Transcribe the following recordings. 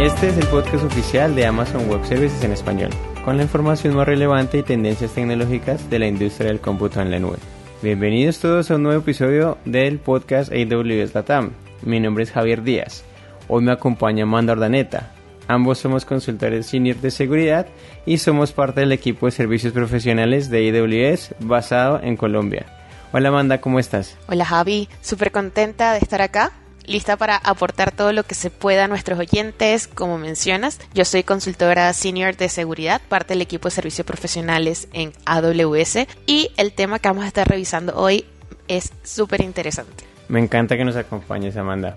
Este es el podcast oficial de Amazon Web Services en español, con la información más relevante y tendencias tecnológicas de la industria del cómputo en la nube. Bienvenidos todos a un nuevo episodio del podcast AWS Latam. Mi nombre es Javier Díaz. Hoy me acompaña Amanda Ordaneta. Ambos somos consultores senior de seguridad y somos parte del equipo de servicios profesionales de AWS basado en Colombia. Hola Amanda, ¿cómo estás? Hola Javi, súper contenta de estar acá lista para aportar todo lo que se pueda a nuestros oyentes. Como mencionas, yo soy consultora senior de seguridad, parte del equipo de servicios profesionales en AWS y el tema que vamos a estar revisando hoy es súper interesante. Me encanta que nos acompañes, Amanda.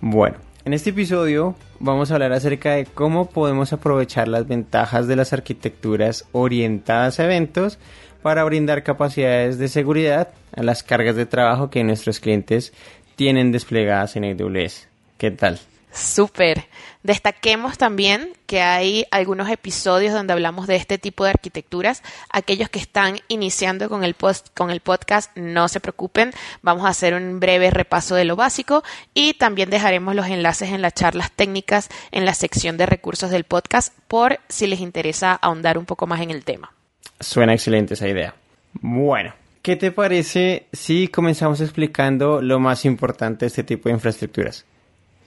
Bueno, en este episodio vamos a hablar acerca de cómo podemos aprovechar las ventajas de las arquitecturas orientadas a eventos para brindar capacidades de seguridad a las cargas de trabajo que nuestros clientes tienen desplegadas en AWS. ¿Qué tal? Súper. Destaquemos también que hay algunos episodios donde hablamos de este tipo de arquitecturas. Aquellos que están iniciando con el, post, con el podcast, no se preocupen. Vamos a hacer un breve repaso de lo básico y también dejaremos los enlaces en las charlas técnicas en la sección de recursos del podcast por si les interesa ahondar un poco más en el tema. Suena excelente esa idea. Bueno, ¿qué te parece si comenzamos explicando lo más importante de este tipo de infraestructuras?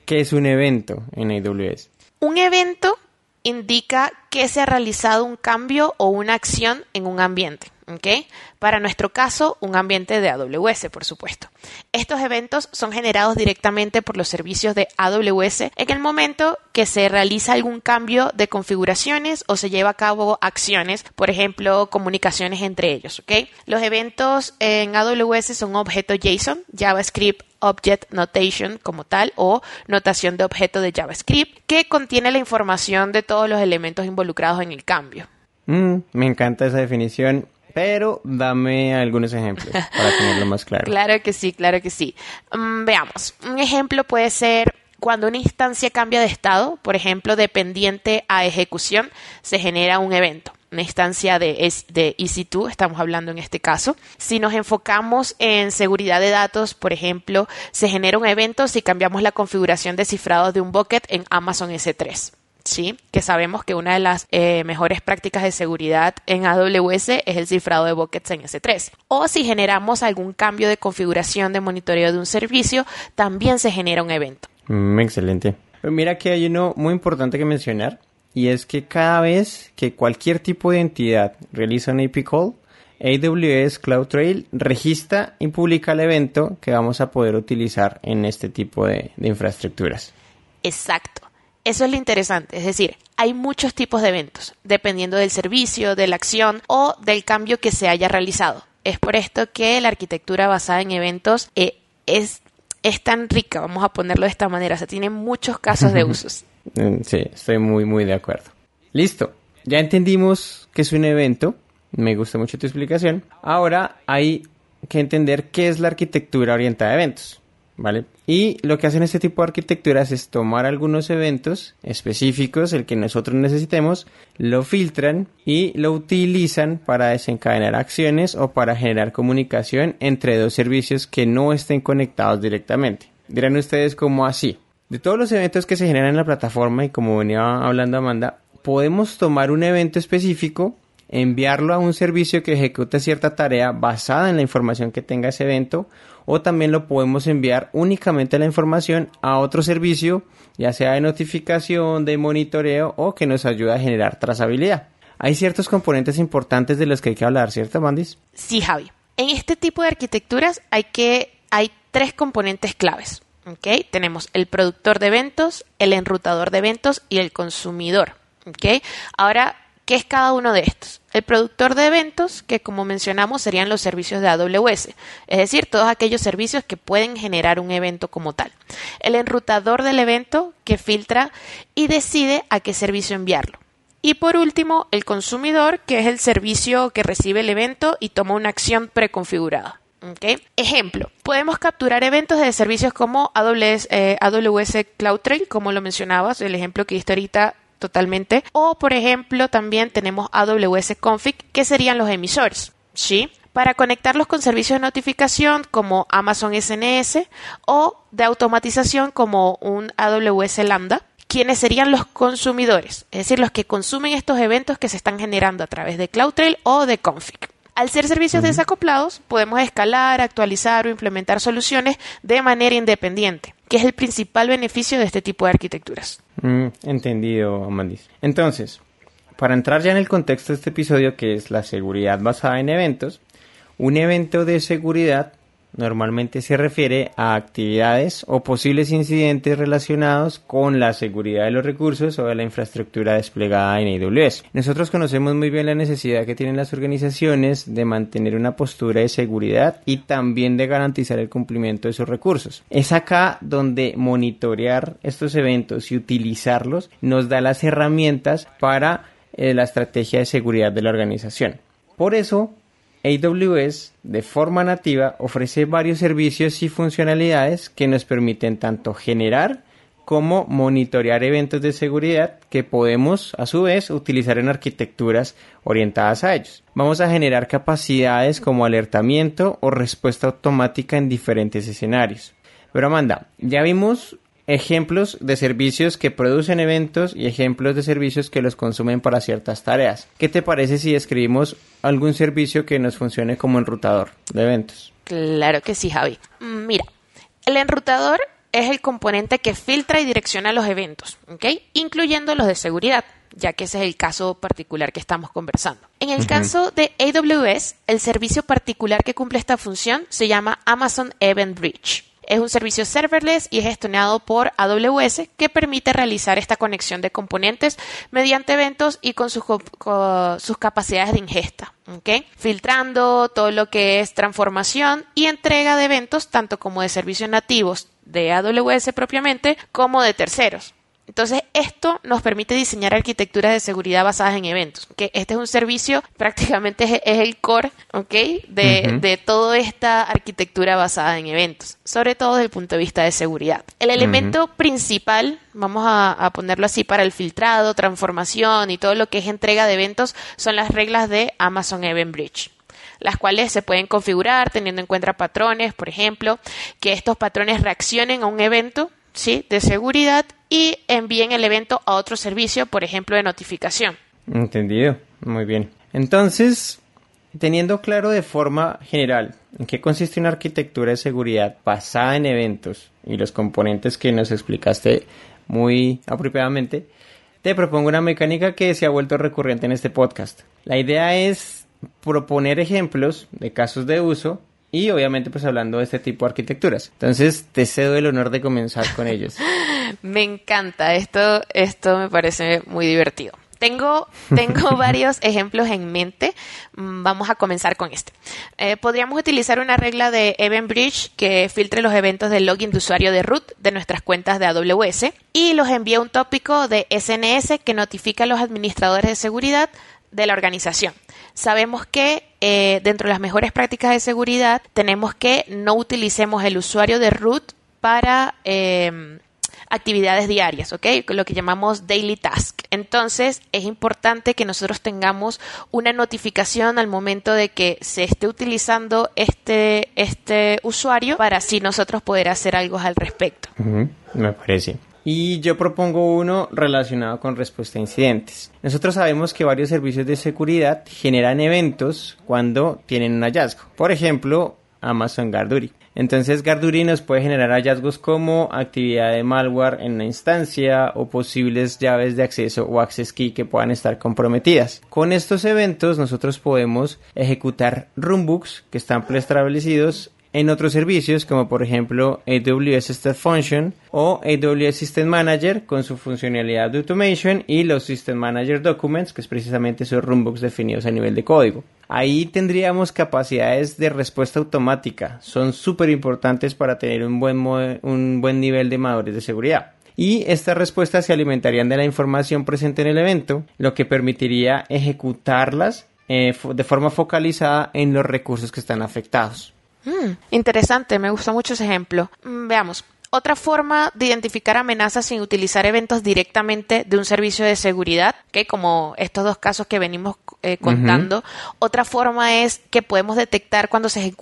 ¿Qué es un evento en AWS? Un evento indica que se ha realizado un cambio o una acción en un ambiente. ¿okay? Para nuestro caso, un ambiente de AWS, por supuesto. Estos eventos son generados directamente por los servicios de AWS en el momento que se realiza algún cambio de configuraciones o se lleva a cabo acciones, por ejemplo, comunicaciones entre ellos. Los eventos en AWS son objetos JSON, JavaScript Object Notation como tal o notación de objeto de JavaScript que contiene la información de todos los elementos involucrados en el cambio. Mm, me encanta esa definición pero dame algunos ejemplos para tenerlo más claro. claro que sí, claro que sí. Mm, veamos, un ejemplo puede ser cuando una instancia cambia de estado, por ejemplo, dependiente a ejecución, se genera un evento una instancia de, de EC2, estamos hablando en este caso. Si nos enfocamos en seguridad de datos, por ejemplo, se genera un evento si cambiamos la configuración de cifrado de un bucket en Amazon S3. ¿Sí? Que sabemos que una de las eh, mejores prácticas de seguridad en AWS es el cifrado de buckets en S3. O si generamos algún cambio de configuración de monitoreo de un servicio, también se genera un evento. Mm, excelente. mira que hay uno muy importante que mencionar y es que cada vez que cualquier tipo de entidad realiza un AP call, AWS CloudTrail registra y publica el evento que vamos a poder utilizar en este tipo de infraestructuras. Exacto. Eso es lo interesante, es decir, hay muchos tipos de eventos, dependiendo del servicio, de la acción o del cambio que se haya realizado. Es por esto que la arquitectura basada en eventos eh, es, es tan rica, vamos a ponerlo de esta manera, o sea, tiene muchos casos de usos. Mm, sí, estoy muy, muy de acuerdo. Listo, ya entendimos que es un evento, me gusta mucho tu explicación. Ahora hay que entender qué es la arquitectura orientada a eventos. Y lo que hacen este tipo de arquitecturas es tomar algunos eventos específicos, el que nosotros necesitemos, lo filtran y lo utilizan para desencadenar acciones o para generar comunicación entre dos servicios que no estén conectados directamente. Dirán ustedes cómo así. De todos los eventos que se generan en la plataforma y como venía hablando Amanda, podemos tomar un evento específico enviarlo a un servicio que ejecute cierta tarea basada en la información que tenga ese evento o también lo podemos enviar únicamente la información a otro servicio ya sea de notificación, de monitoreo o que nos ayude a generar trazabilidad. Hay ciertos componentes importantes de los que hay que hablar, ¿cierto, Mandis? Sí, Javi. En este tipo de arquitecturas hay que hay tres componentes claves. Tenemos el productor de eventos, el enrutador de eventos y el consumidor. ¿okay? Ahora ¿Qué es cada uno de estos? El productor de eventos, que como mencionamos serían los servicios de AWS, es decir, todos aquellos servicios que pueden generar un evento como tal. El enrutador del evento, que filtra y decide a qué servicio enviarlo. Y por último, el consumidor, que es el servicio que recibe el evento y toma una acción preconfigurada. Ejemplo, podemos capturar eventos de servicios como AWS, eh, CloudTrail, como lo mencionabas, el ejemplo que diste ahorita totalmente. O, por ejemplo, también tenemos AWS Config, que serían los emisores. ¿Sí? Para conectarlos con servicios de notificación como Amazon SNS o de automatización como un AWS Lambda ¿quiénes serían los consumidores? Es decir, los que consumen estos eventos que se están generando a través de CloudTrail o de Config. Al ser servicios desacoplados, podemos escalar, actualizar o implementar soluciones de manera independiente, que es el principal beneficio de este tipo de arquitecturas. Mm, entendido, Amandis. Entonces, para entrar ya en el contexto de este episodio, que es la seguridad basada en eventos, un evento de seguridad normalmente se refiere a actividades o posibles incidentes relacionados con la seguridad de los recursos o de la infraestructura desplegada en AWS. Nosotros conocemos muy bien la necesidad que tienen las organizaciones de mantener una postura de seguridad y también de garantizar el cumplimiento de sus recursos. Es acá donde monitorear estos eventos y utilizarlos nos da las herramientas para eh, la estrategia de seguridad de la organización. Por eso, AWS de forma nativa ofrece varios servicios y funcionalidades que nos permiten tanto generar como monitorear eventos de seguridad que podemos a su vez utilizar en arquitecturas orientadas a ellos. Vamos a generar capacidades como alertamiento o respuesta automática en diferentes escenarios. Pero Amanda, ya vimos ejemplos de servicios que producen eventos y ejemplos de servicios que los consumen para ciertas tareas. ¿Qué te parece si escribimos algún servicio que nos funcione como enrutador de eventos? Claro que sí, Javi. Mira, el enrutador es el componente que filtra y direcciona los eventos, ¿ok? Incluyendo los de seguridad, ya que ese es el caso particular que estamos conversando. En el caso de AWS, el servicio particular que cumple esta función se llama Amazon Event Bridge. Es un servicio serverless y es gestionado por AWS que permite realizar esta conexión de componentes mediante eventos y con sus, capacidades de ingesta. Filtrando todo lo que es transformación y entrega de eventos, tanto como de servicios nativos de AWS propiamente, como de terceros. Entonces, esto nos permite diseñar arquitecturas de seguridad basadas en eventos. que Este es un servicio, prácticamente es, el core de, de, toda esta arquitectura basada en eventos, sobre todo desde el punto de vista de seguridad. El elemento principal, vamos a, ponerlo así, para el filtrado, transformación y todo lo que es entrega de eventos son las reglas de Amazon Event Bridge las cuales se pueden configurar teniendo en cuenta patrones, por ejemplo, que estos patrones reaccionen a un evento ¿sí? de seguridad y envíen el evento a otro servicio, por ejemplo, de notificación. Entendido, muy bien. Entonces, teniendo claro de forma general en qué consiste una arquitectura de seguridad basada en eventos y los componentes que nos explicaste muy apropiadamente, te propongo una mecánica que se ha vuelto recurrente en este podcast. La idea es proponer ejemplos de casos de uso y obviamente pues hablando de este tipo de arquitecturas. Entonces te cedo el honor de comenzar con ellos. me encanta, esto, esto me parece muy divertido. Tengo, tengo varios ejemplos en mente. Mm, vamos a comenzar con este. Eh, podríamos utilizar una regla de Event Bridge que filtre los eventos de login de usuario de root de nuestras cuentas de AWS y los envíe a un tópico de SNS que notifica a los administradores de seguridad de la organización. Sabemos que eh, dentro de las mejores prácticas de seguridad tenemos que no utilicemos el usuario de root para eh, actividades diarias, ¿ok? Lo que llamamos daily task. Entonces, es importante que nosotros tengamos una notificación al momento de que se esté utilizando este, este usuario para así nosotros poder hacer algo al respecto. Me parece. Y yo propongo uno relacionado con respuesta a incidentes. Nosotros sabemos que varios servicios de seguridad generan eventos cuando tienen un hallazgo. Por ejemplo, Amazon Garduri. Entonces Garduri nos puede generar hallazgos como actividad de malware en una instancia o posibles llaves de acceso o access key que puedan estar comprometidas. Con estos eventos nosotros podemos ejecutar runbooks que están preestablecidos en otros servicios como por ejemplo AWS Step Function o AWS System Manager con su funcionalidad de automation y los System Manager Documents que es precisamente esos runbooks definidos a nivel de código. Ahí tendríamos capacidades de respuesta automática, son súper importantes para tener un buen, un buen nivel de madurez de seguridad y estas respuestas se alimentarían de la información presente en el evento, lo que permitiría ejecutarlas eh, de forma focalizada en los recursos que están afectados. Mm, interesante, me gusta mucho ese ejemplo. Mm, veamos. Otra forma de identificar amenazas sin utilizar eventos directamente de un servicio de seguridad, que como estos dos casos que venimos eh, contando, otra forma es que podemos detectar cuando se,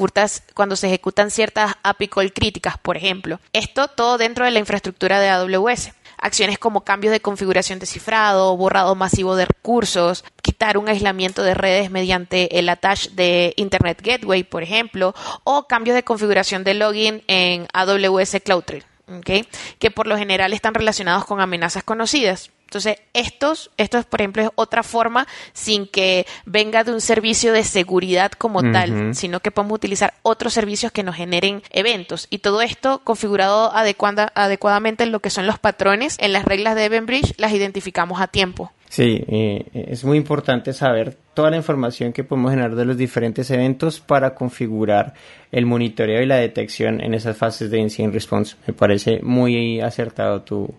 cuando se ejecutan ciertas API call críticas, por ejemplo. Esto todo dentro de la infraestructura de AWS. Acciones como cambios de configuración de cifrado, borrado masivo de recursos, quitar un aislamiento de redes mediante el attach de Internet Gateway, por ejemplo, o cambios de configuración de login en AWS CloudTrail. Que por lo general están relacionados con amenazas conocidas. Entonces, estos, estos, por ejemplo, es otra forma sin que venga de un servicio de seguridad como tal, sino que podemos utilizar otros servicios que nos generen eventos. Y todo esto configurado adecuada, adecuadamente en lo que son los patrones, en las reglas de Eventbridge, las identificamos a tiempo. Sí, eh, es muy importante saber toda la información que podemos generar de los diferentes eventos para configurar el monitoreo y la detección en esas fases de incident response. Me parece muy acertado tu,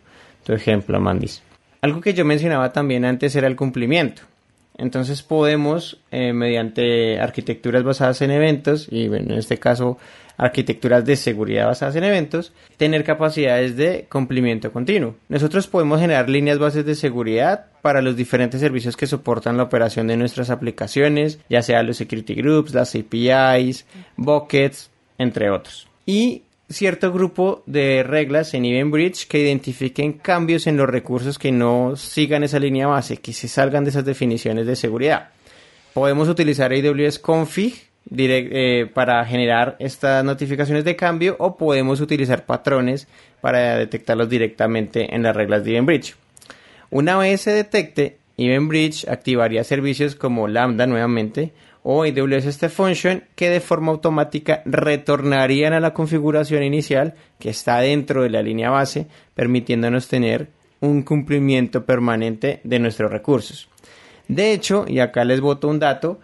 tu ejemplo, Mandis. Algo que yo mencionaba también antes era el cumplimiento. Entonces podemos, eh, mediante arquitecturas basadas en eventos, y en este caso arquitecturas de seguridad basadas en eventos, tener capacidades de cumplimiento continuo. Nosotros podemos generar líneas bases de seguridad para los diferentes servicios que soportan la operación de nuestras aplicaciones, ya sea los security groups, las APIs, buckets, entre otros. Y cierto grupo de reglas en EventBridge que identifiquen cambios en los recursos que no sigan esa línea base, que se salgan de esas definiciones de seguridad. Podemos utilizar AWS Config eh, para generar estas notificaciones de cambio o podemos utilizar patrones para detectarlos directamente en las reglas de EventBridge. Una vez se detecte, EventBridge activaría servicios como Lambda nuevamente o AWS Step Function que de forma automática retornarían a la configuración inicial que está dentro de la línea base, permitiéndonos tener un cumplimiento permanente de nuestros recursos. De hecho, y acá les boto un dato,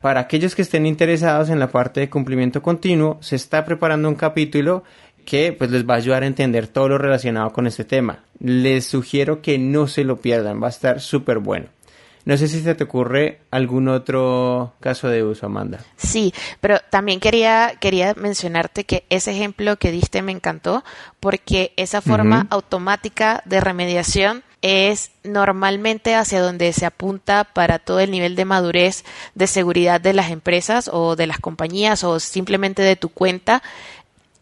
para aquellos que estén interesados en la parte de cumplimiento continuo, se está preparando un capítulo que pues les va a ayudar a entender todo lo relacionado con este tema. Les sugiero que no se lo pierdan, va a estar súper bueno. No sé si se te ocurre algún otro caso de uso, Amanda. Sí, pero también quería, quería mencionarte que ese ejemplo que diste me encantó porque esa forma automática de remediación es normalmente hacia donde se apunta para todo el nivel de madurez de seguridad de las empresas o de las compañías o simplemente de tu cuenta.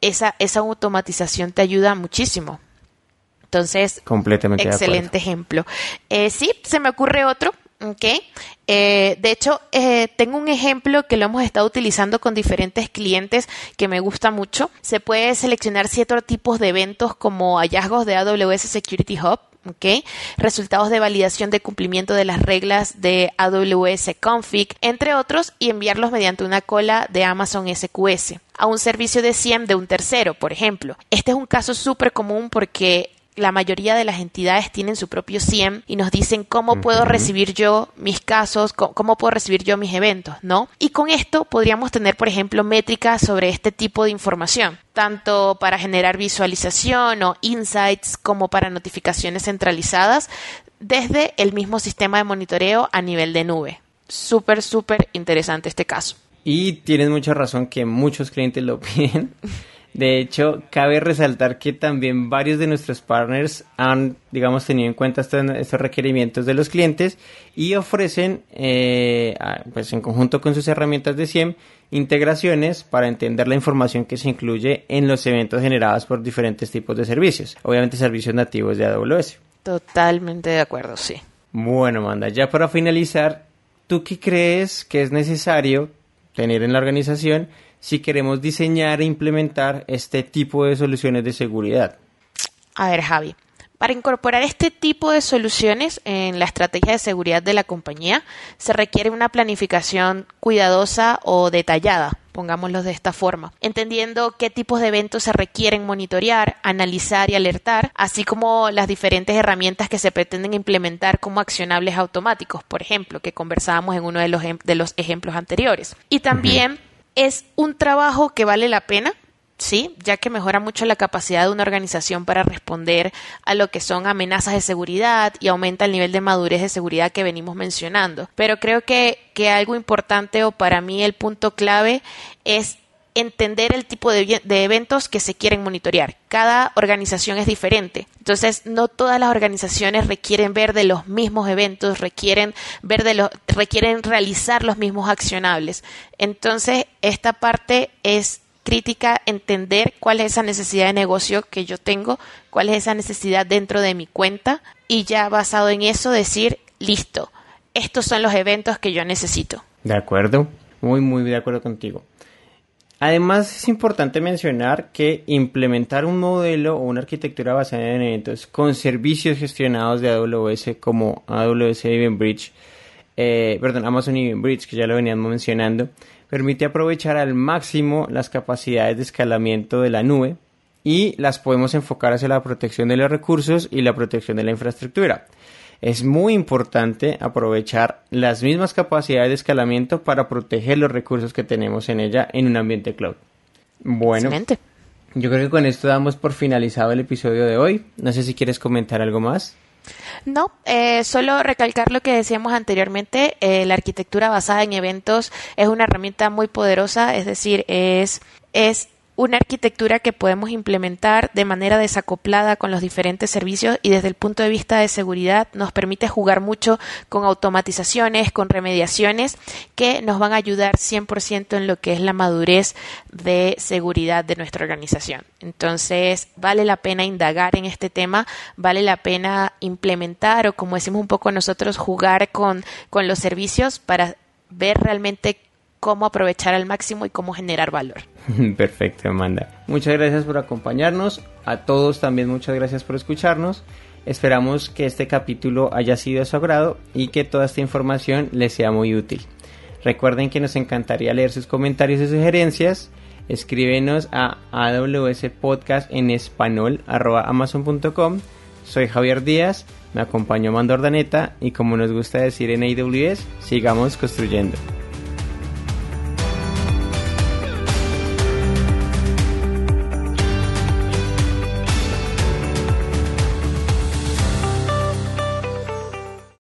Esa, esa automatización te ayuda muchísimo. Entonces, Completamente excelente ejemplo. Eh, sí, se me ocurre otro ¿ok? Eh, de hecho, eh, tengo un ejemplo que lo hemos estado utilizando con diferentes clientes que me gusta mucho. Se puede seleccionar ciertos tipos de eventos como hallazgos de AWS Security Hub, ¿ok? Resultados de validación de cumplimiento de las reglas de AWS Config, entre otros, y enviarlos mediante una cola de Amazon SQS a un servicio de SIEM de un tercero, por ejemplo. Este es un caso súper común porque la mayoría de las entidades tienen su propio SIEM y nos dicen cómo puedo recibir yo mis casos, cómo puedo recibir yo mis eventos, ¿no? Y con esto podríamos tener, por ejemplo, métricas sobre este tipo de información, tanto para generar visualización o insights como para notificaciones centralizadas desde el mismo sistema de monitoreo a nivel de nube. Súper, súper interesante este caso. Y tienes mucha razón que muchos clientes lo piden. De hecho, cabe resaltar que también varios de nuestros partners han, digamos, tenido en cuenta estos, requerimientos de los clientes y ofrecen, eh, pues en conjunto con sus herramientas de SIEM, integraciones para entender la información que se incluye en los eventos generados por diferentes tipos de servicios. Obviamente servicios nativos de AWS. Totalmente de acuerdo, sí. Bueno, Manda, ya para finalizar, ¿tú qué crees que es necesario tener en la organización si queremos diseñar e implementar este tipo de soluciones de seguridad? A ver, Javi. Para incorporar este tipo de soluciones en la estrategia de seguridad de la compañía, se requiere una planificación cuidadosa o detallada, pongámoslo de esta forma, entendiendo qué tipos de eventos se requieren monitorear, analizar y alertar, así como las diferentes herramientas que se pretenden implementar como accionables automáticos, por ejemplo, que conversábamos en uno de los, de los ejemplos anteriores. Y también es un trabajo que vale la pena, sí, ya que mejora mucho la capacidad de una organización para responder a lo que son amenazas de seguridad y aumenta el nivel de madurez de seguridad que venimos mencionando. Pero creo que, que algo importante o para mí el punto clave es entender el tipo de, eventos que se quieren monitorear. Cada organización es diferente. Entonces, no todas las organizaciones requieren ver de los mismos eventos, requieren ver de requieren realizar los mismos accionables. Entonces, esta parte es crítica entender cuál es esa necesidad de negocio que yo tengo, cuál es esa necesidad dentro de mi cuenta y ya basado en eso decir, listo, estos son los eventos que yo necesito. De acuerdo, muy, muy de acuerdo contigo. Además, es importante mencionar que implementar un modelo o una arquitectura basada en eventos con servicios gestionados de AWS como AWS Eventbridge, eh, perdón, Amazon Eventbridge, que ya lo veníamos mencionando, permite aprovechar al máximo las capacidades de escalamiento de la nube y las podemos enfocar hacia la protección de los recursos y la protección de la infraestructura es muy importante aprovechar las mismas capacidades de escalamiento para proteger los recursos que tenemos en ella en un ambiente cloud. Bueno, yo creo que con esto damos por finalizado el episodio de hoy. No sé si quieres comentar algo más. No, eh, solo recalcar lo que decíamos anteriormente, eh, la arquitectura basada en eventos es una herramienta muy poderosa, es decir, es, es una arquitectura que podemos implementar de manera desacoplada con los diferentes servicios y desde el punto de vista de seguridad nos permite jugar mucho con automatizaciones, con remediaciones que nos van a ayudar 100% en lo que es la madurez de seguridad de nuestra organización. Entonces, vale la pena indagar en este tema, vale la pena implementar o como decimos un poco nosotros, jugar con, con los servicios para ver realmente cómo aprovechar al máximo y cómo generar valor. Perfecto, Amanda. Muchas gracias por acompañarnos. A todos también muchas gracias por escucharnos. Esperamos que este capítulo haya sido de su agrado y que toda esta información les sea muy útil. Recuerden que nos encantaría leer sus comentarios y sugerencias. Escríbenos a Podcast en español amazon.com. Soy Javier Díaz, me acompañó Mando Ordaneta y como nos gusta decir en AWS, sigamos construyendo.